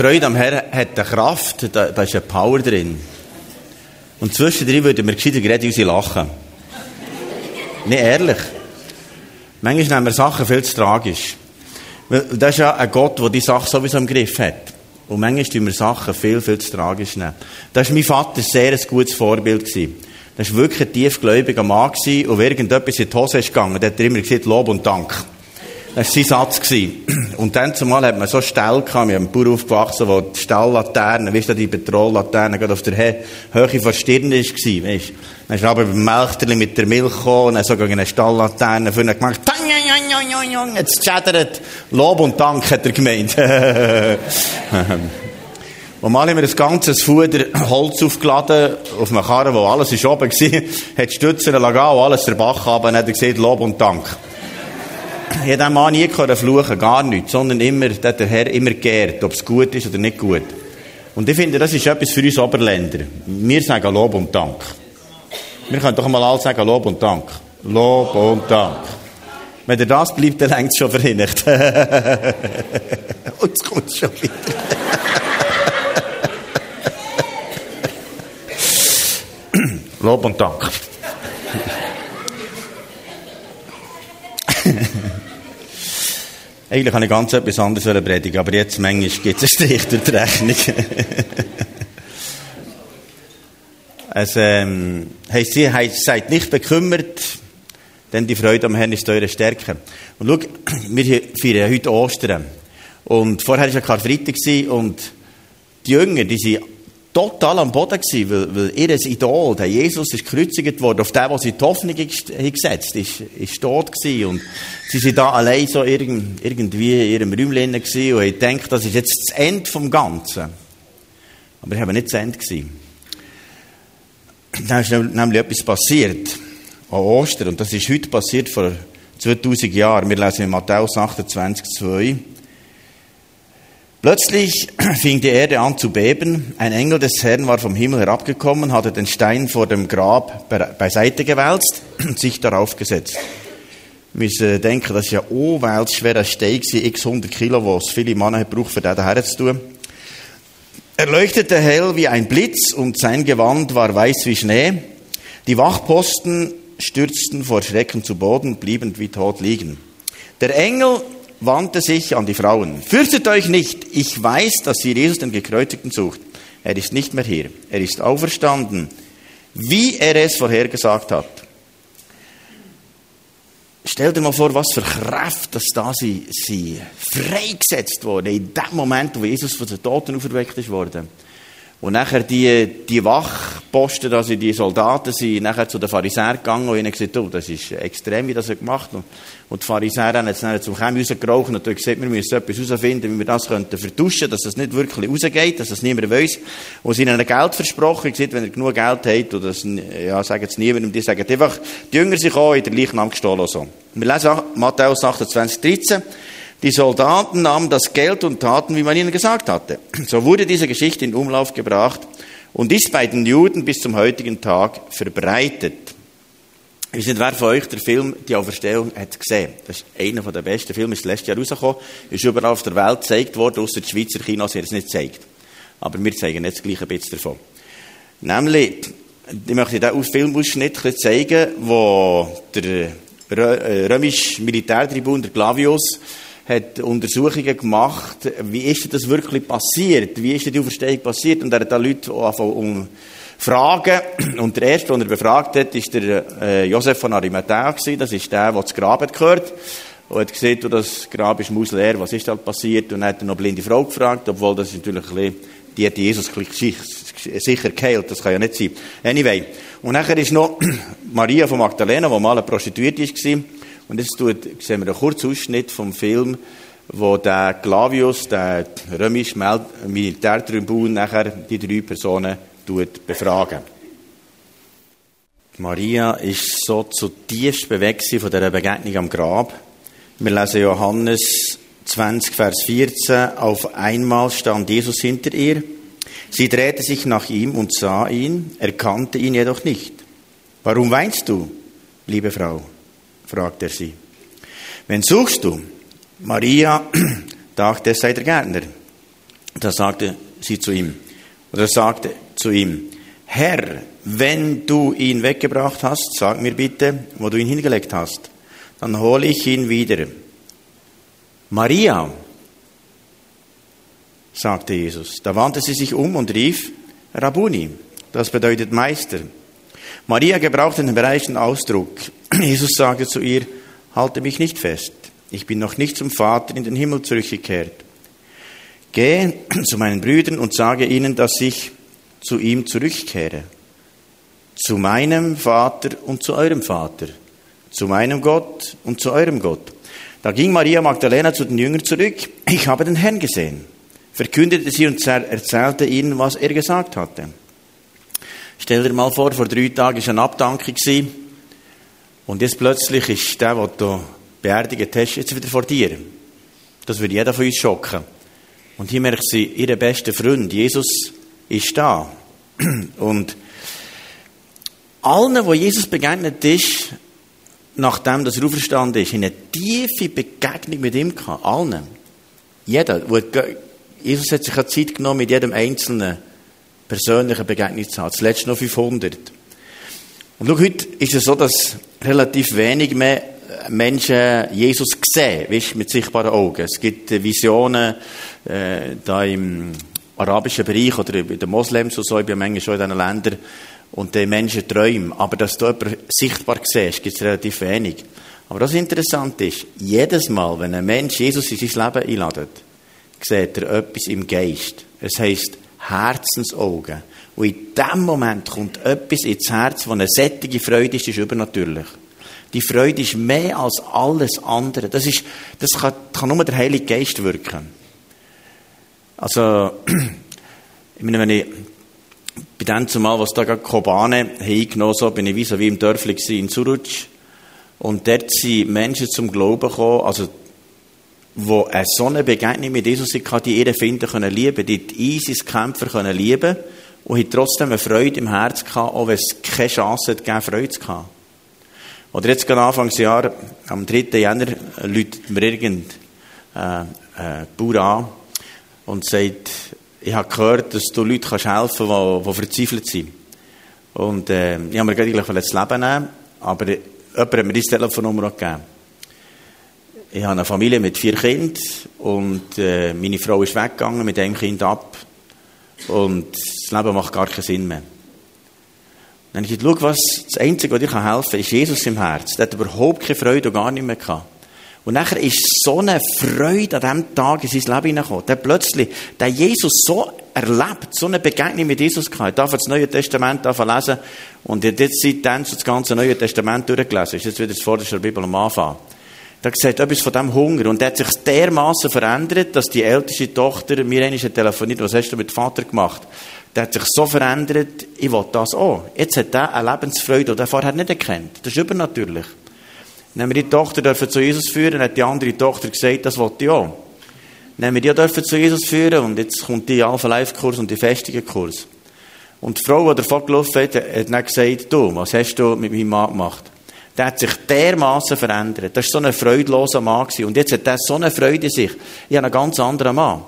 Freude am Herrn hat eine Kraft, da, da ist eine Power drin. Und zwischendrin würden wir gescheiter gerade unsere lachen. Nicht ehrlich. Manchmal nehmen wir Sachen viel zu tragisch. Das ist ja ein Gott, der die Sache sowieso im Griff hat. Und manchmal tun wir Sachen viel, viel zu tragisch nehmen. Das war mein Vater sehr ein gutes Vorbild. Gewesen. Das war wirklich ein tiefgläubiger Mann. Und wenn irgendetwas in die Hose ist gegangen, dann hat er immer gesagt, Lob und Dank. Das war sein Satz. Und dann zumal hat man so Stall gehabt, wir haben einen Bauer aufgewachsen, wo die Stalllaterne, weißt du, die Petrollaterne gerade auf der Höhe von Stirn war, weißt Dann ist er aber beim Melchterli mit der Milch gekommen und dann so gegen eine Stalllaterne vorne gemacht, jetzt schädert, Lob und Dank, hat er gemeint. Und mal haben wir ein ganzes Fuder Holz aufgeladen, auf einem Karren, wo alles ist oben war, hat Stützen lagen und alles der Bach runter, und hat er gesagt, Lob und Dank. Ich habe Mann nie fluchen, gar nichts, sondern immer, hat der Herr immer geehrt, ob es gut ist oder nicht gut. Und ich finde, das ist etwas für uns Oberländer. Wir sagen Lob und Dank. Wir können doch mal alle sagen Lob und Dank. Lob und Dank. Wenn er das bleibt, dann längt es schon verhinigt. und es kommt schon wieder. Lob und Dank. Eigentlich habe ich ganz etwas anderes predigen, aber jetzt manchmal gibt es einen Strich durch die Rechnung. es ähm, heisst, sie heisst, seid nicht bekümmert, denn die Freude am Herrn ist eure Stärke. Und schau, wir feiern heute Ostern. Und vorher war ja Karfreitag und die Jünger, die sind total am Boden gewesen, weil, weil ihr Idol, der Jesus, ist gekreuzigt worden, auf den, was sie die Hoffnung gesetzt ist, ist tot gewesen. Und sie sind da allein so irgendwie in ihrem Räumchen gewesen und haben gedacht, das ist jetzt das Ende vom Ganzen. Aber es war nicht das Ende gewesen. Dann ist nämlich etwas passiert. An Ostern. Und das ist heute passiert, vor 2000 Jahren. Wir lesen in Matthäus 28, 2. Plötzlich fing die Erde an zu beben. Ein Engel des Herrn war vom Himmel herabgekommen, hatte den Stein vor dem Grab beiseite gewälzt und sich darauf gesetzt. Wir müssen denken, das ist ja unwälz schwerer Stein x 100 Kilo, was viele Männer braucht, für den daher zu tun. Er leuchtete hell wie ein Blitz und sein Gewand war weiß wie Schnee. Die Wachposten stürzten vor Schrecken zu Boden blieben wie tot liegen. Der Engel wandte sich an die Frauen. Fürchtet euch nicht, ich weiß, dass ihr Jesus den Gekreuzigten sucht. Er ist nicht mehr hier. Er ist auferstanden, wie er es vorhergesagt hat. Stell dir mal vor, was für Kraft, dass da sie, sie freigesetzt wurde, in dem Moment, wo Jesus von den Toten auferweckt ist worden. Und nachher die, die Wachposten, also die Soldaten, sind nachher zu den Pharisäern gegangen und ihnen gesagt, oh, das ist extrem, wie das er gemacht hat. Und die Pharisäer haben jetzt nachher zum Chemie rausgeraucht und gesagt, wir müssen etwas herausfinden, wie wir das könnten vertuschen, dass das nicht wirklich rausgeht, dass das niemand weiss. Und sie ihnen Geld versprochen, gesagt, wenn ihr genug Geld habt, oder das, ja, sagen es niemandem, die sagen einfach, die Jünger sind auch in der Leichnam gestohlen, so. Wir lesen Matthäus 28, 13. Die Soldaten nahmen das Geld und taten, wie man ihnen gesagt hatte. So wurde diese Geschichte in Umlauf gebracht und ist bei den Juden bis zum heutigen Tag verbreitet. Ich weiß wer von euch der Film Die Auferstehung hat gesehen. Das ist einer der besten Filme, ist letztes Jahr rausgekommen, ist überall auf der Welt gezeigt worden, außer die Schweizer Kinos haben es nicht gezeigt. Aber wir zeigen jetzt gleich ein bisschen davon. Nämlich, ich möchte diesen Filmausschnitt zeigen, wo der äh, römische Militärtribun, der Clavius, hat Untersuchungen gemacht, wie ist das wirklich passiert, wie ist die Auferstehung passiert? Und er hat da Leute um Fragen. Und der erste, den er befragt hat, ist der äh, Josef von Arimathea gewesen. das ist der, der das Grab hat gehört. Und hat gesehen, das Grab ist mausleer, was ist da passiert? Und dann hat er noch blinde Frau gefragt, obwohl das natürlich ein bisschen, die hat Jesus sicher geheilt, das kann ja nicht sein. Anyway. Und nachher ist noch Maria von Magdalena, die mal eine Prostituierte war, und jetzt sehen wir einen kurzen Ausschnitt vom Film, wo der Clavius, der römische Militärtribun, nachher die drei Personen befragen. Maria ist so zutiefst bewegt von dieser Begegnung am Grab. Wir lesen Johannes 20, Vers 14. Auf einmal stand Jesus hinter ihr. Sie drehte sich nach ihm und sah ihn, erkannte ihn jedoch nicht. Warum weinst du, liebe Frau? Fragt er sie. Wen suchst du? Maria dachte, es sei der Gärtner. Da sagte sie zu ihm, oder er sagte zu ihm, Herr, wenn du ihn weggebracht hast, sag mir bitte, wo du ihn hingelegt hast, dann hole ich ihn wieder. Maria, sagte Jesus. Da wandte sie sich um und rief, Rabuni, das bedeutet Meister. Maria gebrauchte den bereichten Ausdruck. Jesus sagte zu ihr, halte mich nicht fest, ich bin noch nicht zum Vater in den Himmel zurückgekehrt. Gehe zu meinen Brüdern und sage ihnen, dass ich zu ihm zurückkehre. Zu meinem Vater und zu eurem Vater. Zu meinem Gott und zu eurem Gott. Da ging Maria Magdalena zu den Jüngern zurück. Ich habe den Herrn gesehen. Verkündete sie und erzählte ihnen, was er gesagt hatte. Stell dir mal vor, vor drei Tagen war eine Abdankung. Und jetzt plötzlich ist der, der du beerdigt hast, jetzt wieder vor dir. Das würde jeder von uns schocken. Und hier merkt sie, ihr bester Freund, Jesus, ist da. Und allen, wo Jesus begegnet ist, nachdem das auferstanden ist, in eine tiefe Begegnung mit ihm gehabt. Allen. Jeder. Jesus hat sich Zeit genommen, mit jedem Einzelnen persönliche Begegnung zu haben. Zuletzt noch 500. Und schau, heute ist es so, dass relativ wenig mehr Menschen Jesus sehen, weißt, mit sichtbaren Augen. Es gibt Visionen äh, da im arabischen Bereich oder bei den Moslems und so, ich bin manchmal schon in diesen Ländern, und die Menschen träumen. Aber dass du jemanden sichtbar siehst, gibt es relativ wenig. Aber was interessant ist, jedes Mal, wenn ein Mensch Jesus in sein Leben einladet, sieht er etwas im Geist. Es heisst Herzensaugen. Und in dem Moment kommt etwas ins Herz, wo eine sättige Freude ist, ist übernatürlich. Die Freude ist mehr als alles andere. Das, ist, das kann, kann nur der Heilige Geist wirken. Also, ich meine, wenn ich bei dem zumal, was da gerade Kobane eingenommen so bin ich wie so wie im Dörfli in Suruc. Und dort sind Menschen zum Glauben gekommen, also, wo eine so eine Begegnung mit Jesus hatte, die ihre finden können lieben, die die ISIS-Kämpfer können lieben und hat trotzdem eine Freude im Herz gehabt, auch wenn es keine Chance gegeben, Freude zu haben. Oder jetzt gerade Anfangsjahr, am 3. Jänner, läutet mir irgendein äh, äh, Bauer an und sagt, ich habe gehört, dass du Leuten kannst helfen kannst, die, die verzweifelt sind. Und äh, ich habe mir gerade das Leben nehmen, aber jemand hat mir deine Telefonnummer gegeben. Ich habe eine Familie mit vier Kindern und äh, meine Frau ist weggegangen mit einem Kind ab und das Leben macht gar keinen Sinn mehr. Dann habe ich gesagt, schau, was, das Einzige, was dir helfen kann, ist Jesus im Herz. Der hat überhaupt keine Freude und gar nicht mehr gehabt. Und nachher ist so eine Freude an diesem Tag in sein Leben hineingekommen. Der plötzlich, der Jesus so erlebt, so eine Begegnung mit Jesus gehabt. Ich darf das Neue Testament lesen und jetzt seitdem so das ganze Neue Testament durchgelesen. Ist jetzt wieder das Vorderste der Bibel am Anfang. Da sieht etwas von diesem Hunger. Und der hat sich dermaßen verändert, dass die älteste Tochter mir einmal telefoniert, was hast du mit dem Vater gemacht? Der hat sich so verändert, ich will das auch. Jetzt hat er eine Lebensfreude, die er vorher nicht erkennt. Das ist übernatürlich. Haben wir die Tochter dürfen zu Jesus führen, hat die andere Tochter gesagt, das wollte ich auch. Haben wir die dürfen zu Jesus führen und jetzt kommt die Alpha-Life-Kurs und die Festigen-Kurs. Und die Frau, die davon gelaufen hat, hat dann gesagt, du, was hast du mit meinem Mann gemacht? Der hat sich dermaßen verändert. Das war so ein freudloser Mann. Und jetzt hat er so eine Freude in sich. Ich habe einen ganz anderen Mann.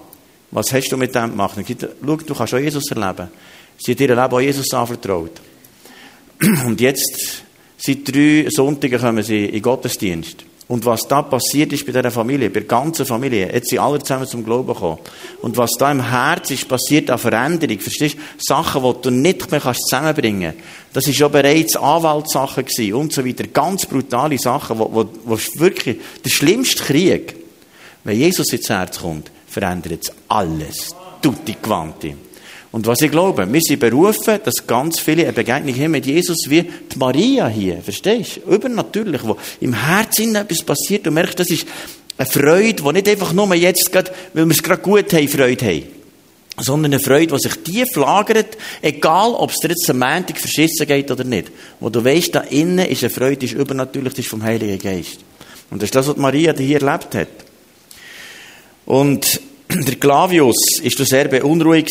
Was hast du mit dem gemacht? Und gesagt, schau, du kannst auch Jesus erleben. Sie hat ihr Leben auch Jesus anvertraut. Und jetzt, seit drei Sonntagen kommen sie in Gottesdienst. Und was da passiert ist bei dieser Familie, bei der ganzen Familie, jetzt sind alle zusammen zum Glauben gekommen. Und was da im Herz ist passiert an Veränderung, verstehst du? Sachen, die du nicht mehr kannst zusammenbringen kannst. Das ist ja bereits Anwaltssachen gewesen und so weiter. Ganz brutale Sachen, wo, wo, wo wirklich, der schlimmste Krieg, wenn Jesus ins Herz kommt, verändert es alles. Tutti quanti. Und was ich glaube, wir sind berufen, dass ganz viele eine Begegnung haben mit Jesus wie die Maria hier. Verstehst du? Übernatürlich, wo im Herzen etwas passiert und merkst, das ist eine Freude, die nicht einfach nur jetzt gerade, weil wir es gerade gut haben, Freude haben. Sondern eine Freude, die sich tief lagert, egal ob es dir jetzt am Montag verschissen geht oder nicht. Wo du weißt, da innen ist eine Freude, die ist übernatürlich, die ist vom Heiligen Geist. Und das ist das, was Maria hier erlebt hat. Und der Clavius ist sehr beunruhigt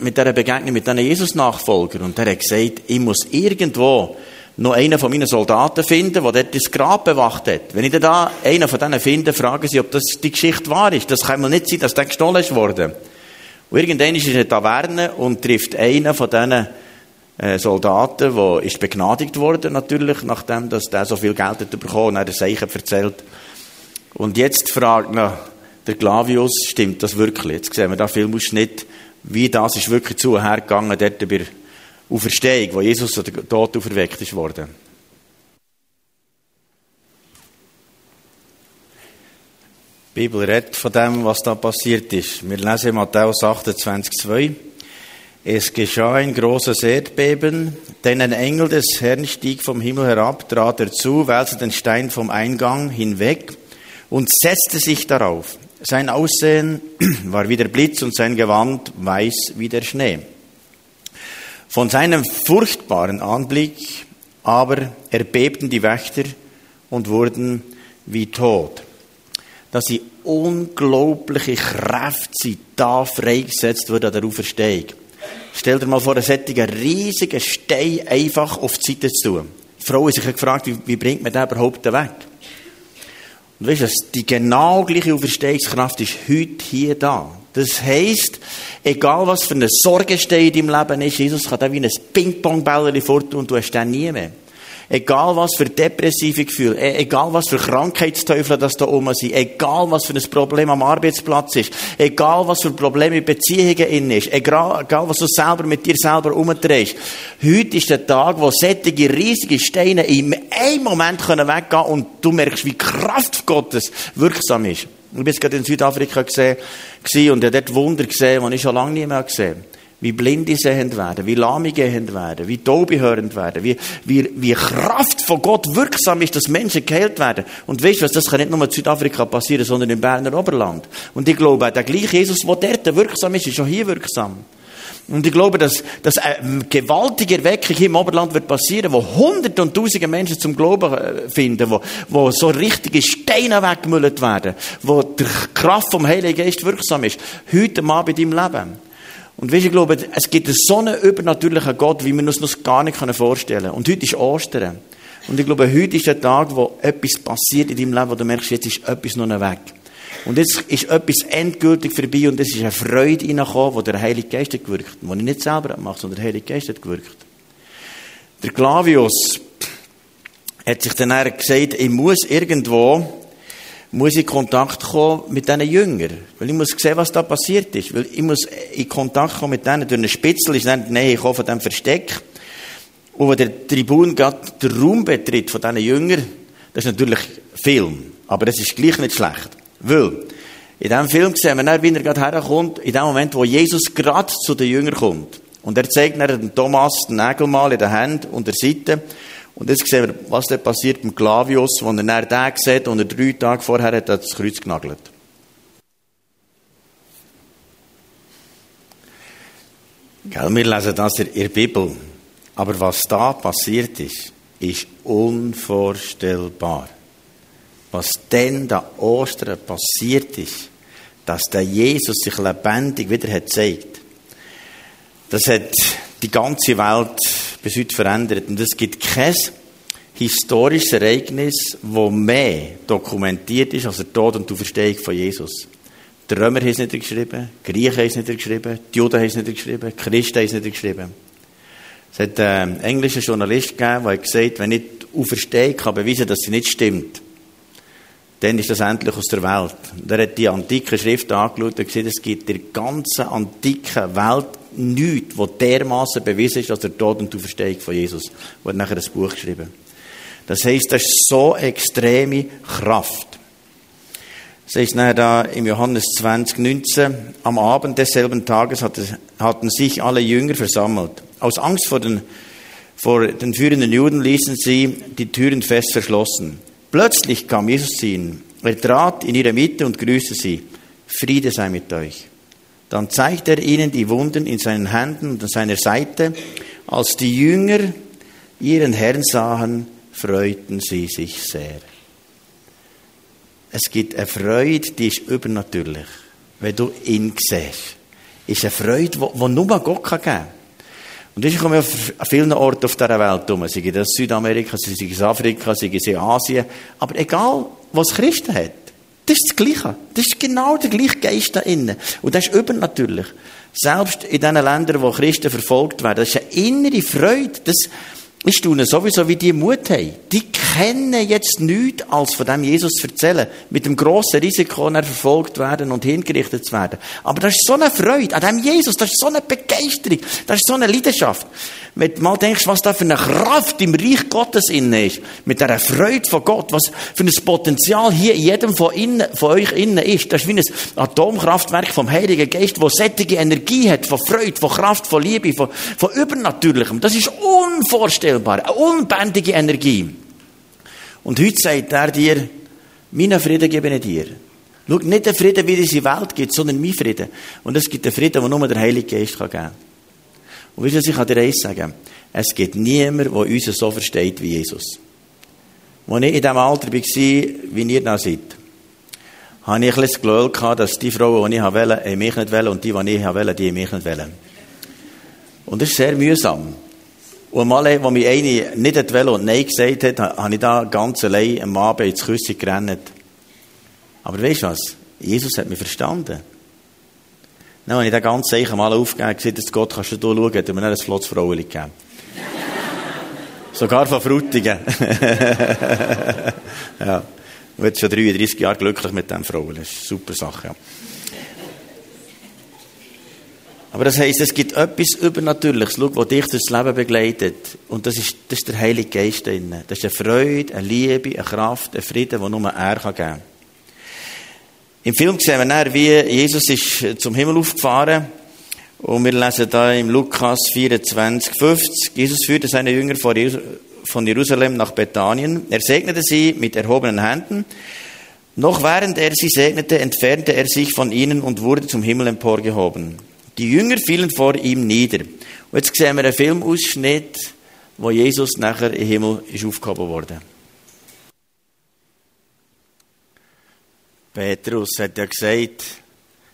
mit dieser Begegnung mit diesen Jesus-Nachfolgern. Und er hat gesagt, ich muss irgendwo noch einen von meinen Soldaten finden, der dort das Grab bewacht hat. Wenn ich da einen von denen finde, fragen sie, ob das die Geschichte wahr ist. Das kann mal nicht sein, dass der gestohlen worden. Und irgendwann ist er in der Taverne und trifft einen von diesen äh, Soldaten, der ist begnadigt worden, natürlich, nachdem dass der so viel Geld hat bekommen und er das Zeichen erzählt. Und jetzt fragt ihn der Glavius, stimmt das wirklich? Jetzt sehen wir da Filmausschnitt, wie das ist wirklich zu hergegangen, dort bei der Auferstehung, wo Jesus der Tod auferweckt ist worden. Die Bibel redet von dem, was da passiert ist. Wir lesen Matthäus 28, 2. Es geschah ein großes Erdbeben, denn ein Engel des Herrn stieg vom Himmel herab, trat er zu, wälzte den Stein vom Eingang hinweg und setzte sich darauf. Sein Aussehen war wie der Blitz und sein Gewand weiß wie der Schnee. Von seinem furchtbaren Anblick aber erbebten die Wächter und wurden wie tot. Dass sie unglaubliche Kräfte da freigesetzt wird an der Auferstehung. Stell dir mal vor, einen riesigen Stein einfach auf die Seite zu tun. Die Frau hat sich gefragt, wie, wie bringt man den überhaupt weg? Und weißt du, die genau gleiche Auferstehungskraft ist heute hier da. Das heisst, egal was für eine Sorgenstein in deinem Leben ist, Jesus kann da wie ein Ping-Pong-Bällchen fortun und du hast den nie mehr. Egal was für depressive Gefühle, e- egal was für Krankheitsteufel das da oben sind, egal was für ein Problem am Arbeitsplatz ist, egal was für Probleme in Beziehungen in ist, egal, egal was du selber mit dir selber umdrehst. Heute ist der Tag, wo sättige riesige Steine in einem Moment können weggehen und du merkst, wie Kraft Gottes wirksam ist. Ich bin gerade in Südafrika gesehen, und habe dort Wunder gesehen, die ich schon lange nicht mehr gesehen habe wie Blinde sehend werden, wie Lahme gehend werden, wie Taube hörend werden, wie, wie, wie Kraft von Gott wirksam ist, dass Menschen geheilt werden. Und weißt du was, das kann nicht nur in Südafrika passieren, sondern im Berner Oberland. Und ich glaube, der gleiche Jesus, der dort wirksam ist, ist auch hier wirksam. Und ich glaube, dass, dass eine gewaltige Erweckung hier im Oberland wird passieren, wo hunderte und tausende Menschen zum Glauben äh, finden, wo, wo so richtige Steine weggemüllt werden, wo die Kraft vom Heiligen Geist wirksam ist. Heute Abend in deinem Leben. Und weißt, ich glaube, es gibt so einen übernatürlichen Gott, wie wir uns das gar nicht vorstellen können. Und heute ist Ostern. Und ich glaube, heute ist der Tag, wo etwas passiert in deinem Leben, wo du merkst, jetzt ist etwas noch weg. Und jetzt ist etwas endgültig vorbei und es ist eine Freude reingekommen, wo der Heilige Geist hat gewirkt. Die ich nicht selber mache, sondern der Heilige Geist hat gewirkt. Der Clavius hat sich dann gesagt, ich muss irgendwo muss ich in Kontakt kommen mit diesen Jüngern. Weil ich muss sehen, was da passiert ist. Weil ich muss in Kontakt kommen mit denen. Durch einen Spitzel ist dann die Nähe von diesem Versteck. Und wenn der Tribun gerade den Raum betritt von diesen Jüngern, das ist natürlich Film. Aber das ist gleich nicht schlecht. Weil, in diesem Film sehen wir dann, wie er gerade herkommt, in dem Moment, wo Jesus gerade zu den Jüngern kommt. Und er zeigt dann Thomas den Nägelmal in der Hand und der Seite. Und jetzt sehen wir, was da passiert mit Clavius, wo er dann den sieht und er drei Tage vorher hat das Kreuz genagelt. Gell, wir lesen das in der Bibel. Aber was da passiert ist, ist unvorstellbar. Was denn da Ostern passiert ist, dass der Jesus sich lebendig wieder hat gezeigt. Das hat die ganze Welt bis heute verändert. Und es gibt kein historisches Ereignis, das mehr dokumentiert ist als der Tod und die Auferstehung von Jesus. Die Römer haben es nicht geschrieben, die Griechen haben es nicht geschrieben, die Juden haben es nicht geschrieben, die Christen haben es nicht geschrieben. Es hat einen englischen Journalist gegeben, der gesagt wenn ich die Auferstehung kann beweisen dass sie nicht stimmt, dann ist das endlich aus der Welt. Und er hat die antike Schrift angeschaut und gesehen, es gibt in der ganzen antiken Welt nichts, was dermaßen bewiesen ist, als der Tod und die Auferstehung von Jesus. Und nachher ein Buch geschrieben. Das heisst, das ist so extreme Kraft. Das heißt nachher da im Johannes 20, 19, am Abend desselben Tages hatten sich alle Jünger versammelt. Aus Angst vor den, vor den führenden Juden ließen sie die Türen fest verschlossen. Plötzlich kam Jesus zu ihnen. Er trat in ihre Mitte und grüßte sie. Friede sei mit euch. Dann zeigte er ihnen die Wunden in seinen Händen und an seiner Seite. Als die Jünger ihren Herrn sahen, freuten sie sich sehr. Es gibt eine Freude, die ist übernatürlich. Wenn du ihn siehst. Ist eine Freude, die nur Gott geben kann. Und das kommt an vielen Orten auf dieser Welt um. Sei es Südamerika, sei es Afrika, sei es Asien. Aber egal, was Christen hat. Das ist das Gleiche. Das ist genau der gleiche Geist da innen. Und das ist übernatürlich. Selbst in den Ländern, wo Christen verfolgt werden, das ist eine innere Freude. Das, ich staune sowieso, wie die Mut haben. Die kennen jetzt nichts, als von dem Jesus zu erzählen. Mit dem grossen Risiko, er verfolgt werden und hingerichtet zu werden. Aber das ist so eine Freude an dem Jesus, das ist so eine Begeisterung, das ist so eine Leidenschaft. Wenn du mal denkst, was da für eine Kraft im Reich Gottes innen ist, mit dieser Freude von Gott, was für ein Potenzial hier in jedem von, innen, von euch innen ist, das ist wie ein Atomkraftwerk vom Heiligen Geist, wo sättige Energie hat, von Freude, von Kraft, von Liebe, von, von Übernatürlichem. Das ist unvorstellbar, eine unbändige Energie. Und heute sagt er dir, meinen Frieden gebe ich dir. Schau, nicht den Frieden, wie es der Welt gibt, sondern mein Frieden. Und es gibt einen Frieden, den nur der Heilige Geist geben kann. Und wisst ihr, ich kann dir eins sagen. Es gibt niemanden, der uns so versteht wie Jesus. Als ich in dem Alter war, wie ihr noch seid, hatte ich ein bisschen das Gefühl, dass die Frauen, die ich wollte, mich nicht wollen und die, die ich wollte, die mich nicht wollen. Und das ist sehr mühsam. Und mal, als mich eine nicht wollte und Nein gesagt hat, habe ich da ganz allein am Abend ins Küsse gerannt. Aber weißt du was? Jesus hat mich verstanden. Dann habe ich den ganz sicher mal aufgegeben und gesagt, Gott, kannst du da schauen, hat mir ein flottes Frauchen gegeben. Sogar von Frutigen. ja. Ich bin schon 33 Jahre glücklich mit diesem Frau. Das ist eine super Sache, ja. Aber das heisst, es gibt etwas Übernatürliches, schau, das dich durchs Leben begleitet. Und das ist, das ist der Heilige Geist drin. Das ist eine Freude, eine Liebe, eine Kraft, ein Frieden, den nur er geben kann. Im Film sehen wir dann, wie Jesus ist zum Himmel aufgefahren. Und wir lesen da im Lukas 24, 50. Jesus führte seine Jünger von Jerusalem nach Bethanien. Er segnete sie mit erhobenen Händen. Noch während er sie segnete, entfernte er sich von ihnen und wurde zum Himmel emporgehoben. Die Jünger fielen vor ihm nieder. Und jetzt sehen wir einen Filmausschnitt, wo Jesus nachher im Himmel ist aufgehoben wurde. Petrus hat ja gesagt,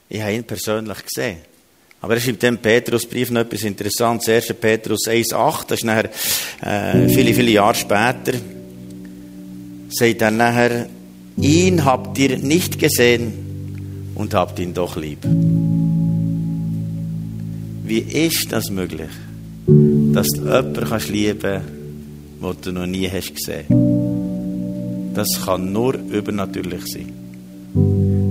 ich habe ihn persönlich gesehen. Aber er schreibt dem Petrusbrief noch etwas Interessantes. 1. Petrus 1,8, das ist nachher äh, viele, viele Jahre später, sagt er nachher, ihn habt ihr nicht gesehen und habt ihn doch lieb. Wie ist das möglich, dass du jemanden kannst lieben kannst, den du noch nie hast gesehen Das kann nur übernatürlich sein.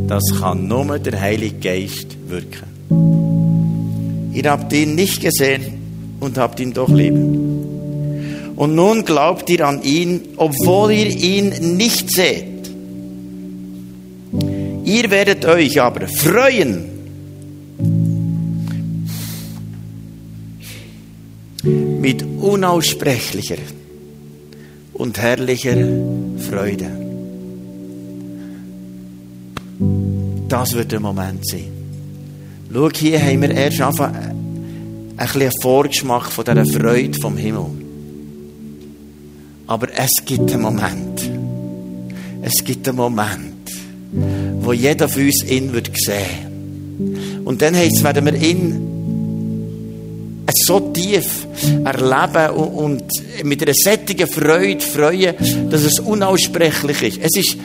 Das kann nur der Heilige Geist wirken. Ihr habt ihn nicht gesehen und habt ihn doch lieb. Und nun glaubt ihr an ihn, obwohl ihr ihn nicht seht. Ihr werdet euch aber freuen. Mit unaussprechlicher und herrlicher Freude. Das wird der Moment sein. Schau, hier haben wir erst einfach ein bisschen Vorgeschmack von dieser Freude vom Himmel. Aber es gibt einen Moment. Es gibt einen Moment, wo jeder von uns ihn wird sehen. Und dann heisst es, werden wir ihn so tief erleben und mit einer sättigen Freude freuen, dass es unaussprechlich ist. Es ist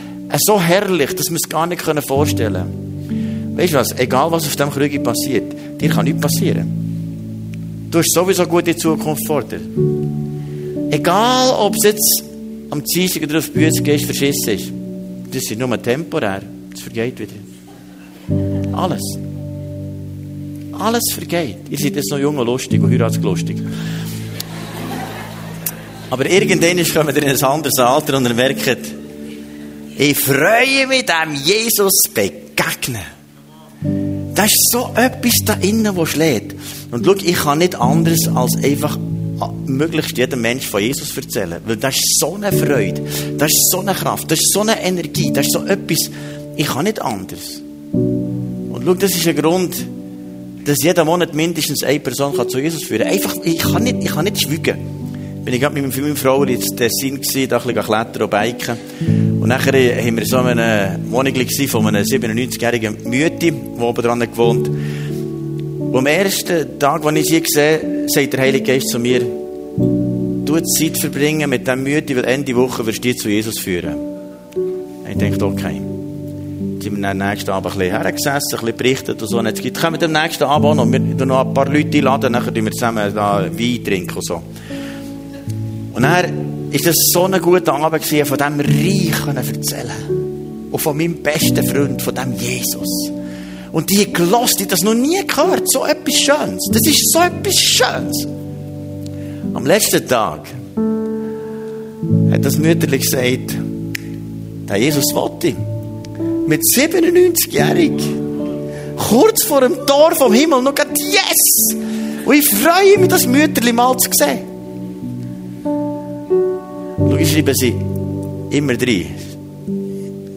so herrlich, dass wir es gar nicht vorstellen können. Weißt du was? Egal was auf diesem Krüge passiert, dir kann nichts passieren. Du hast sowieso gute Zukunft vor dir. Egal, ob es jetzt am Dienstag oder auf die gehst, verschissen ist. Das ist nur temporär. Das vergeht wieder. Alles. Alles vergeht. Ihr seid jetzt noch jung und lustig und heiratslustig. Aber irgendwann kommt ihr in ein anderes Alter und ihr merkt, ich freue mich, dem Jesus begegnen. Das ist so etwas da innen, was schlägt. Und schau, ich kann nicht anders als einfach möglichst jedem Mensch von Jesus erzählen. Weil das ist so eine Freude, das ist so eine Kraft, das ist so eine Energie, das ist so etwas, ich kann nicht anders. Und schau, das ist ein Grund, dass jeder Monat mindestens eine Person zu Jesus führen kann. Einfach, ich kann nicht, ich kann nicht schweigen. Bin ich gerade mit meiner Frau in Tessin gewesen, da ein bisschen klettern und biken. Und nachher haben wir so in einer Wohnung von einem 97-jährigen Mütti, die oben dran gewohnt. Und am ersten Tag, als ich sie sehe, sagt der Heilige Geist zu mir, du Zeit verbringen mit diesem Mütti, weil Ende Woche wirst du dich zu Jesus führen. Und ich denke, okay. Sind wir am nächsten Abend ein bisschen hergesessen, ein bisschen berichtet und so. Und jetzt gibt, kommen am nächsten Abend auch noch, wir noch ein paar Leute einladen, dann können wir zusammen da Wein trinken und so. Und dann ist das so ein guter Abend gewesen, von dem Reich erzählen Und von meinem besten Freund, von dem Jesus. Und die gelost, die das noch nie gehört. So etwas Schönes. Das ist so etwas Schönes. Am letzten Tag hat das Mütterli gesagt, der Jesus wollte. Mit 97-jährig. Kurz vor dem Tor vom Himmel noch gerade Yes! Und ich freue mich, das Mütterli mal zu sehen. Schau, ich schreibe sie immer drin.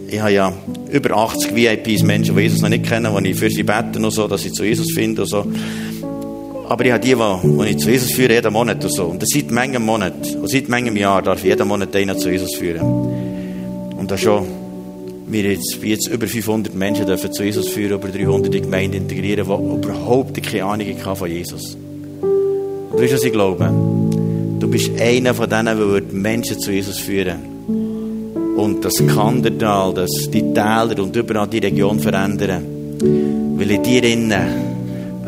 Ich habe ja über 80 VIPs, Menschen, die Jesus noch nicht kennen, die ich für sie bete und so, dass sie zu Jesus finden und so. Aber ich habe die, die ich zu Jesus führe, jeden Monat und so. Und das seit manchem Monat, und seit manchem Jahr darf ich jeden Monat einen zu Jesus führen. Und da schon, wir jetzt, jetzt über 500 Menschen dürfen zu Jesus führen, über 300 in die Gemeinde integrieren, die überhaupt keine Ahnung hatten von Jesus. Und du weißt, was ich glaube? Du bist einer von denen, der Menschen zu Jesus führen und das Kandertal, das, die Täler und überall die Region verändern. Weil in dir innen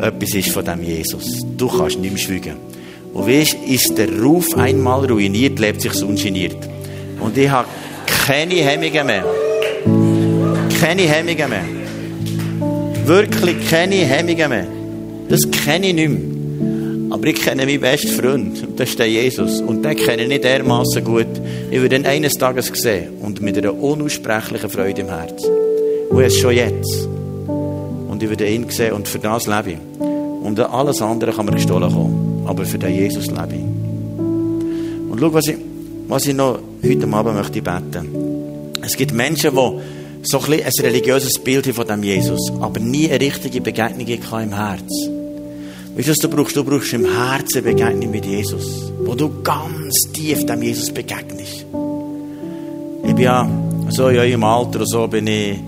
etwas ist von dem Jesus. Du kannst nicht mehr schweigen. Und weißt, ist der Ruf einmal ruiniert, lebt sich ungeniert. Und ich habe keine Hemmungen mehr. Keine Hemmungen mehr. Wirklich keine Hemmungen mehr. Das kenne ich nicht mehr. Aber ich kenne meinen besten Freund, und das ist der Jesus. Und den kenne ich nicht dermaßen gut. Ich würde ihn eines Tages sehen und mit einer unaussprechlichen Freude im Herzen. Und ist schon jetzt. Und ich würde ihn sehen und für das lebe ich. Und alles andere kann mir gestohlen kommen. Aber für den Jesus lebe ich. Und schau, was ich, was ich noch heute Abend möchte beten. Es gibt Menschen, die so ein, ein religiöses Bild von dem Jesus, aber nie eine richtige Begegnung im Herz. Weißt du, was du brauchst? Du brauchst im Herzen eine Begegnung mit Jesus, wo du ganz tief dem Jesus begegnest. Ich bin ja so in eurem Alter so bin ich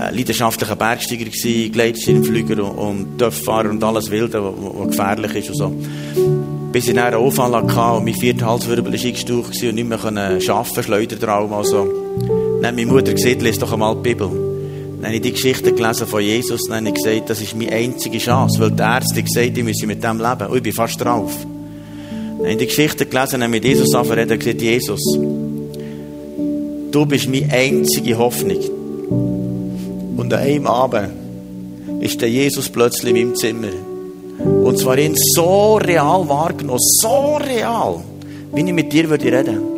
äh, leidenschaftlicher Bergsteiger gewesen, Gleitschirmflüger und Töpffahrer und alles Wilde, was gefährlich ist und so. Bis ich dann einen Unfall hatte und mein vierter Halswirbel ist eingestaucht und nicht mehr arbeiten konnte, Schleudertraum also. Dann hat meine Mutter gesagt, lese doch einmal die Bibel. Dann habe ich die Geschichte gelesen von Jesus und dann habe ich gesagt, das ist meine einzige Chance, weil die Ärzte gesagt ich müsse mit dem leben. Und ich bin fast drauf. Dann habe ich die Geschichte gelesen und mit Jesus angefangen und gesagt, Jesus, du bist meine einzige Hoffnung. Und an einem Abend ist der Jesus plötzlich in meinem Zimmer. Und zwar in so real wahrgenommen, so real, wie ich mit dir würde reden.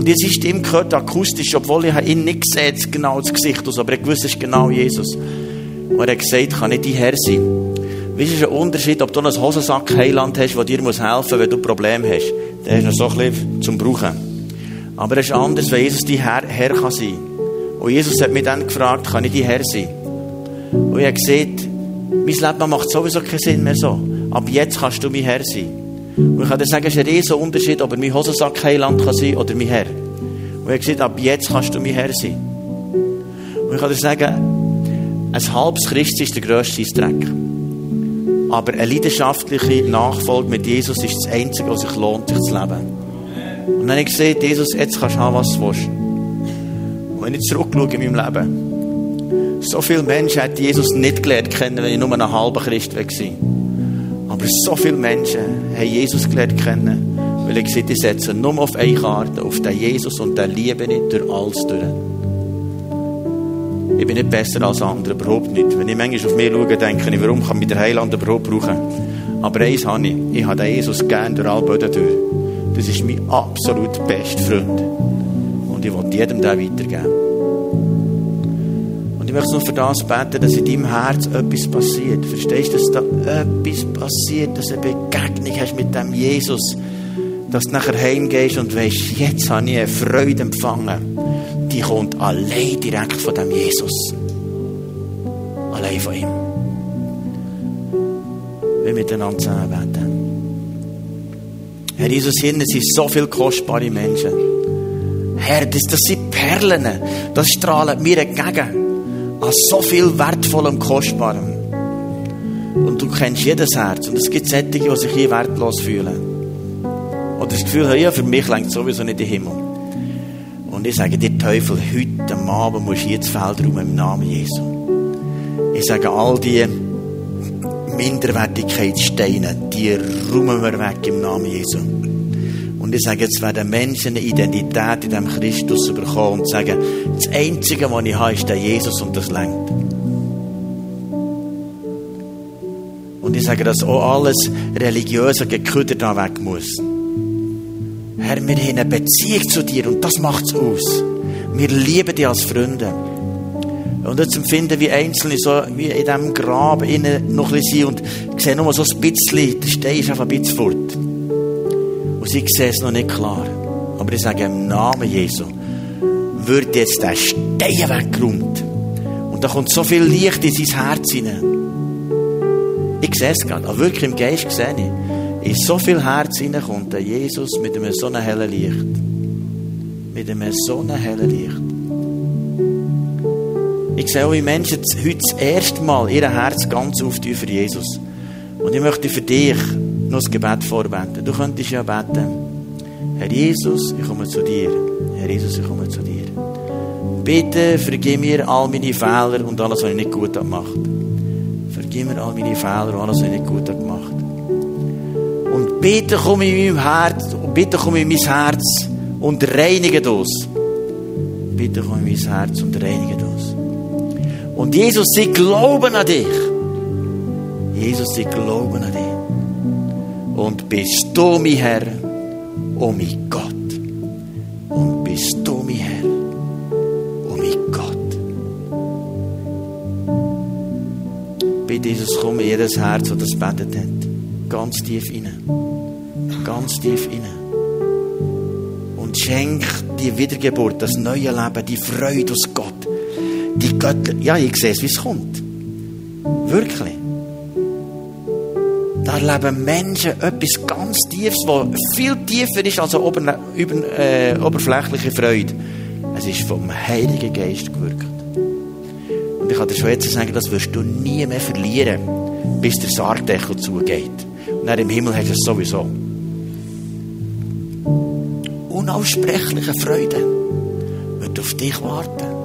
Und jetzt ist ihm gehört akustisch, obwohl ich ihn nicht gesehen genau das Gesicht aus, aber ich wusste, es ist genau Jesus. Und er hat gesagt, kann nicht dein Herr sein. Weißt du, ist ein Unterschied, ob du einen Hosensack Heiland hast, der dir dir helfen muss, wenn du Probleme hast. Der ist noch so ein bisschen zum Brauchen. Aber es ist anders, wenn Jesus dein Herr, Herr kann sein kann. Und Jesus hat mich dann gefragt, kann ich dein Herr sein? Und ich habe gesagt, mein Leben macht sowieso keinen Sinn mehr so. Ab jetzt kannst du mein Herr sein. Und ich kann dir sagen, es ist ein riesen Unterschied, ob er mein Hosensack Heiland kann sein oder mein Herr. Und ich habe gesagt, ab jetzt kannst du mein Herr sein. Und ich kann dir sagen, ein halbes Christ ist der grösste Dreck. Aber eine leidenschaftliche Nachfolge mit Jesus ist das Einzige, was sich lohnt, sich zu leben. Und dann habe ich gesagt, Jesus, jetzt kannst du haben, was du willst wenn ich zurückschaue in meinem Leben, so viele Menschen hat Jesus nicht gelernt kennen, wenn ich nur ein halber Christ war. Aber so viele Menschen haben Jesus gelernt kennen, weil ich gesagt ich setze nur auf eine Karte, auf den Jesus und den liebe ich durch alles durch. Ich bin nicht besser als andere, überhaupt nicht. Wenn ich manchmal auf mich schaue, denke ich, warum kann ich den Heiland überhaupt brauchen? Aber eins habe ich, ich habe den Jesus gerne durch alle Böden durch. Das ist mein absolut bester Freund. Und ich will jedem den weitergeben. Ich möchte nur für das beten, dass in deinem Herz etwas passiert. Verstehst du, dass da etwas passiert, dass du eine Begegnung hast mit dem Jesus, dass du nachher heimgehst und weißt, jetzt habe ich eine Freude empfangen. Die kommt allein direkt von dem Jesus. Allein von ihm. Wir miteinander zusammen beten. Herr Jesus, hier sind so viele kostbare Menschen. Herr, das, das sind Perlen. Das strahlen mir entgegen. An so viel Wertvollem, Kostbarem. Und du kennst jedes Herz. Und es gibt solche, die sich hier wertlos fühlen. Oder das Gefühl haben, ja, für mich längt sowieso nicht der Himmel. Und ich sage dir, Teufel, heute Abend musst du hier das Feld rum im Namen Jesu. Ich sage, all die Minderwertigkeitssteine, die räumen wir weg im Namen Jesu. Und ich sage, jetzt werden Menschen eine Identität in diesem Christus bekommen und sagen, das Einzige, was ich habe, ist der Jesus und das lenkt. Und ich sage, dass auch alles religiöse Geküder da weg muss. Herr, wir haben eine Beziehung zu dir und das macht es aus. Wir lieben dich als Freunde. Und jetzt empfinden wir Einzelne so wie in diesem Graben innen noch ein bisschen und sehen nur so ein bisschen, der Stein ist einfach ein bisschen fort. Und sie sehen es noch nicht klar. Aber ich sage im Namen Jesu, wird jetzt der Stein weggeräumt. Und da kommt so viel Licht in sein Herz hinein. Ich sehe es gerade, aber wirklich im Geist sehe ich. In so viel Herz hineinkommt der Jesus mit einem so hellen Licht. Mit einem so hellen Licht. Ich sehe auch, wie Menschen heute das erste Mal ihr Herz ganz auftun für Jesus. Und ich möchte für dich noch das Gebet vorbeten. Du könntest ja beten. Herr Jesus, ich komme zu dir. Herr Jesus, ich komme zu dir. Bitte vergib mir all meine Fehler und alles, was ich nicht gut gemacht habe. Vergib mir all meine Fehler und alles, was ich nicht gut gemacht habe. Und bitte komm in meinem Herz, und bitte komm in mein Herz und reinige das. Bitte komm in mein Herz und reinige das. Und Jesus, sie glauben an dich. Jesus, sie glauben an dich. Und bist du mein Herr, oh mein Bitte, Jesus, komm in jedes Herz, das das betet hat. Ganz tief rein. Ganz tief rein. Und schenk die Wiedergeburt, das neue Leben, die Freude aus Gott die Götter, ja, ich sehe es, wie es kommt. Wirklich. Da erleben Menschen etwas ganz Tiefes, was viel tiefer ist als eine äh, oberflächliche Freude. Es ist vom Heiligen Geist gewirkt. Kann dir schon jetzt sagen, das wirst du nie mehr verlieren, bis der Sargdeckel zugeht. Und dann im Himmel hast du es sowieso. Unaussprechliche Freude wird auf dich warten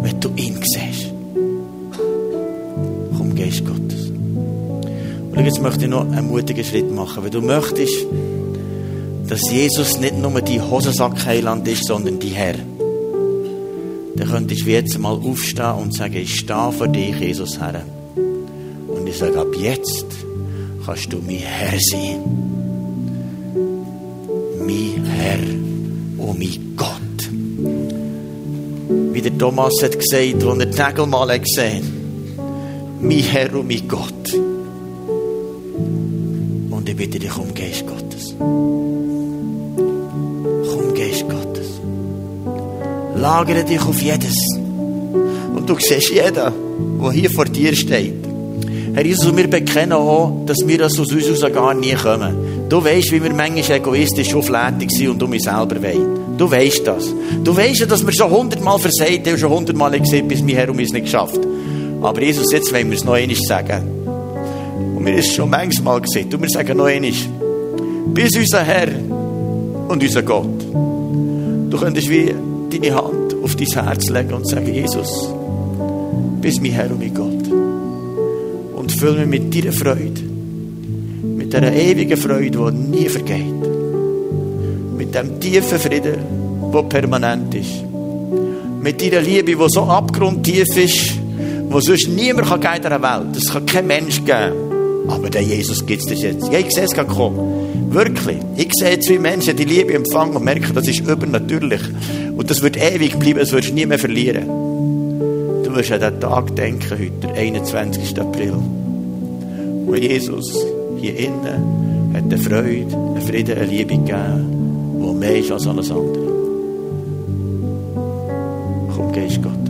wenn du ihn siehst. Komm, Geist Gottes. Und jetzt möchte ich noch einen mutigen Schritt machen. Wenn du möchtest, dass Jesus nicht nur die Hosensack-Heiland ist, sondern die Herr, dann könntest du jetzt mal aufstehen und sagen, ich stehe vor dich, Jesus Herr. Und ich sage, ab jetzt kannst du mein Herr sein. Mein Herr und mein Gott wie der Thomas hat gesagt, als er Nägel mal hat gesehen Mein Herr und mein Gott. Und ich bitte dich um Geist Gottes. Lagere dich auf jedes. Und du siehst jeden, der hier vor dir steht. Herr Jesus, wir bekennen auch, dass wir das aus uns gar nie kommen. Du weißt, wie wir manchmal egoistisch auflädig sind und um mich selber wollen. Du weißt das. Du weißt dass wir schon hundertmal versagt haben, schon hundertmal gesehen, bis mein Herr um es nicht geschafft. Aber Jesus, jetzt wollen wir es noch einmal sagen. Und wir haben es schon manchmal gesehen. Und wir sagen noch einmal, bis unser Herr und unser Gott. Du könntest wie deine Hand auf dein Herz legen und sagen, Jesus, bis mein Herr und mein Gott. Und füll mich mit deiner Freude. Mit dieser ewigen Freude, die nie vergeht mit dem tiefen Frieden, der permanent ist. Mit deiner Liebe, die so abgrundtief ist, wo sonst niemand kann in dieser Welt. Es kann kein Mensch geben. Aber der Jesus gibt es jetzt. Ja, ich sehe es gerade kommen. Wirklich. Ich sehe wie Menschen die Liebe empfangen und merken, das ist übernatürlich. Und das wird ewig bleiben, das wirst du nie mehr verlieren. Du wirst an den Tag denken, heute, der 21. April. Wo Jesus hier innen hat eine Freude, eine Frieden, eine Liebe gegeben wo mehr ist als alles andere. Komm, Geist Gott.